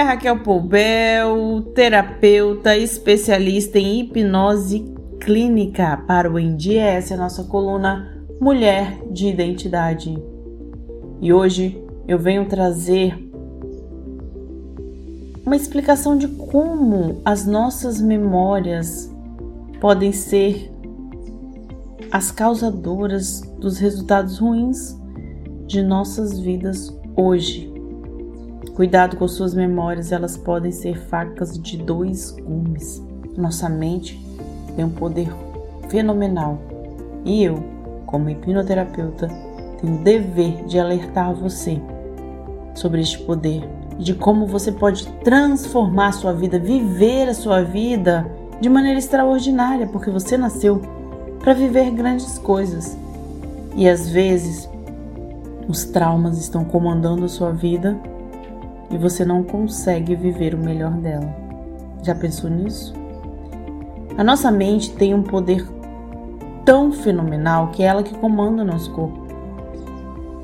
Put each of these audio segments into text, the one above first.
é Raquel Poubel, terapeuta especialista em hipnose clínica para o Endia. É a nossa coluna Mulher de Identidade. E hoje eu venho trazer uma explicação de como as nossas memórias podem ser as causadoras dos resultados ruins de nossas vidas hoje. Cuidado com suas memórias, elas podem ser facas de dois gumes. Nossa mente tem um poder fenomenal e eu, como hipnoterapeuta, tenho o dever de alertar você sobre este poder e de como você pode transformar a sua vida, viver a sua vida de maneira extraordinária, porque você nasceu para viver grandes coisas. E às vezes os traumas estão comandando a sua vida e você não consegue viver o melhor dela. Já pensou nisso? A nossa mente tem um poder tão fenomenal que é ela que comanda o nosso corpo.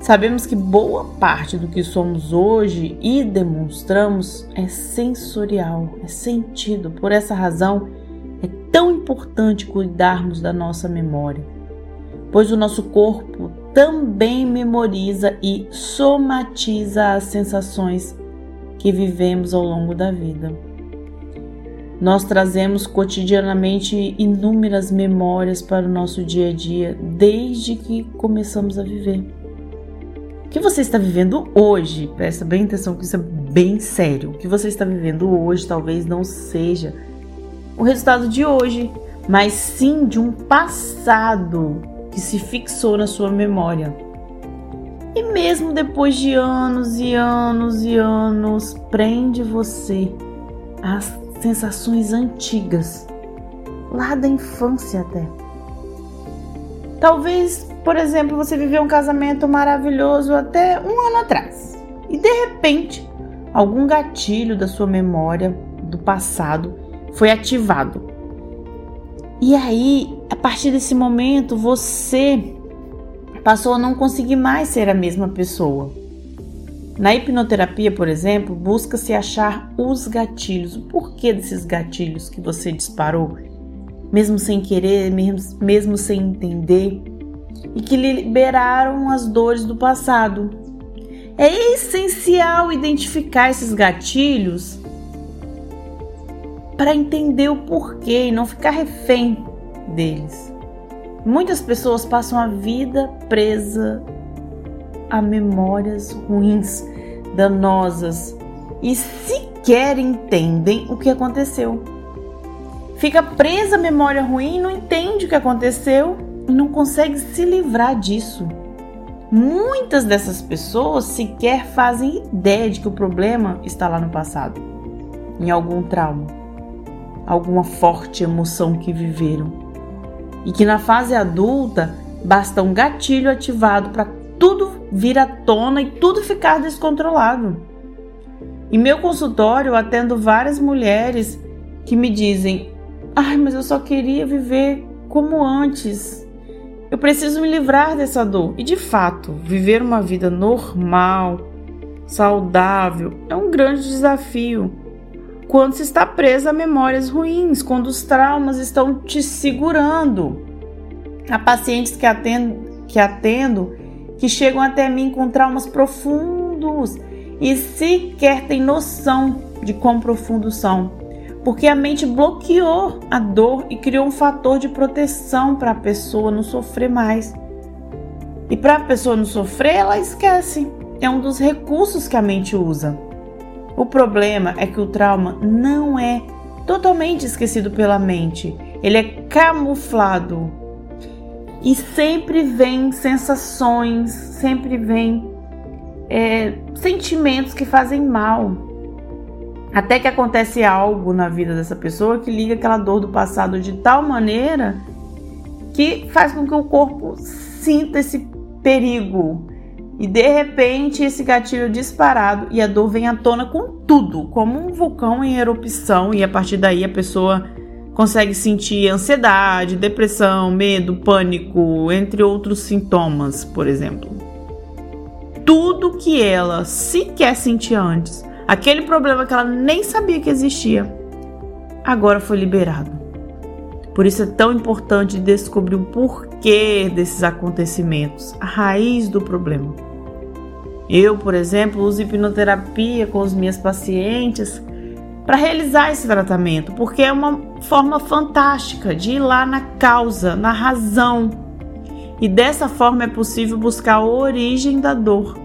Sabemos que boa parte do que somos hoje e demonstramos é sensorial, é sentido. Por essa razão, é tão importante cuidarmos da nossa memória, pois o nosso corpo também memoriza e somatiza as sensações que vivemos ao longo da vida. Nós trazemos cotidianamente inúmeras memórias para o nosso dia a dia desde que começamos a viver. O que você está vivendo hoje, presta bem atenção que isso é bem sério. O que você está vivendo hoje talvez não seja o resultado de hoje, mas sim de um passado que se fixou na sua memória. E mesmo depois de anos e anos e anos, prende você às sensações antigas, lá da infância até. Talvez, por exemplo, você viveu um casamento maravilhoso até um ano atrás e de repente algum gatilho da sua memória do passado foi ativado. E aí, a partir desse momento, você passou a não conseguir mais ser a mesma pessoa. Na hipnoterapia, por exemplo, busca-se achar os gatilhos, o porquê desses gatilhos que você disparou, mesmo sem querer, mesmo, mesmo sem entender, e que liberaram as dores do passado. É essencial identificar esses gatilhos para entender o porquê e não ficar refém deles. Muitas pessoas passam a vida presa a memórias ruins, danosas e sequer entendem o que aconteceu. Fica presa à memória ruim, não entende o que aconteceu e não consegue se livrar disso. Muitas dessas pessoas sequer fazem ideia de que o problema está lá no passado, em algum trauma alguma forte emoção que viveram. E que na fase adulta basta um gatilho ativado para tudo vir à tona e tudo ficar descontrolado. Em meu consultório, eu atendo várias mulheres que me dizem: Ai, mas eu só queria viver como antes. Eu preciso me livrar dessa dor. E de fato, viver uma vida normal, saudável, é um grande desafio quando se está presa a memórias ruins, quando os traumas estão te segurando. Há pacientes que atendo, que atendo que chegam até mim com traumas profundos e sequer têm noção de quão profundos são, porque a mente bloqueou a dor e criou um fator de proteção para a pessoa não sofrer mais. E para a pessoa não sofrer, ela esquece. É um dos recursos que a mente usa. O problema é que o trauma não é totalmente esquecido pela mente, ele é camuflado. E sempre vem sensações, sempre vem é, sentimentos que fazem mal. Até que acontece algo na vida dessa pessoa que liga aquela dor do passado de tal maneira que faz com que o corpo sinta esse perigo, e de repente esse gatilho disparado e a dor vem à tona com tudo, como um vulcão em erupção, e a partir daí a pessoa consegue sentir ansiedade, depressão, medo, pânico, entre outros sintomas, por exemplo. Tudo que ela sequer sentia antes Aquele problema que ela nem sabia que existia, agora foi liberado. Por isso é tão importante descobrir o porquê desses acontecimentos, a raiz do problema. Eu, por exemplo, uso hipnoterapia com os minhas pacientes para realizar esse tratamento, porque é uma forma fantástica de ir lá na causa, na razão. E dessa forma é possível buscar a origem da dor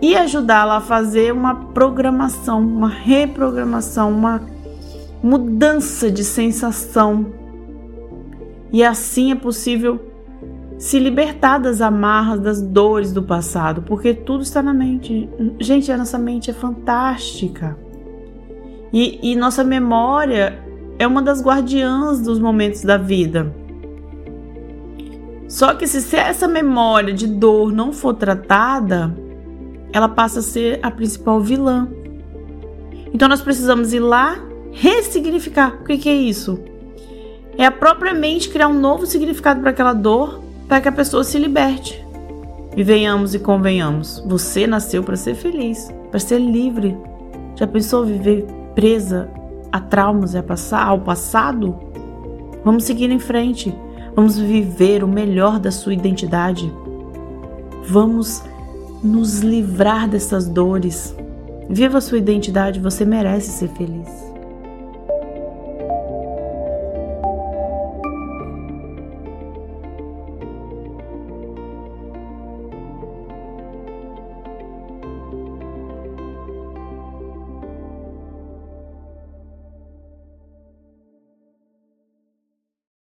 e ajudá-la a fazer uma programação, uma reprogramação, uma mudança de sensação. E assim é possível se libertar das amarras, das dores do passado, porque tudo está na mente. Gente, a nossa mente é fantástica. E, e nossa memória é uma das guardiãs dos momentos da vida. Só que se essa memória de dor não for tratada, ela passa a ser a principal vilã. Então nós precisamos ir lá ressignificar. O que, que é isso? É a própria mente criar um novo significado para aquela dor, para que a pessoa se liberte. E venhamos e convenhamos, você nasceu para ser feliz, para ser livre. Já pensou viver presa a traumas e a passar, ao passado? Vamos seguir em frente. Vamos viver o melhor da sua identidade. Vamos nos livrar dessas dores. Viva a sua identidade, você merece ser feliz.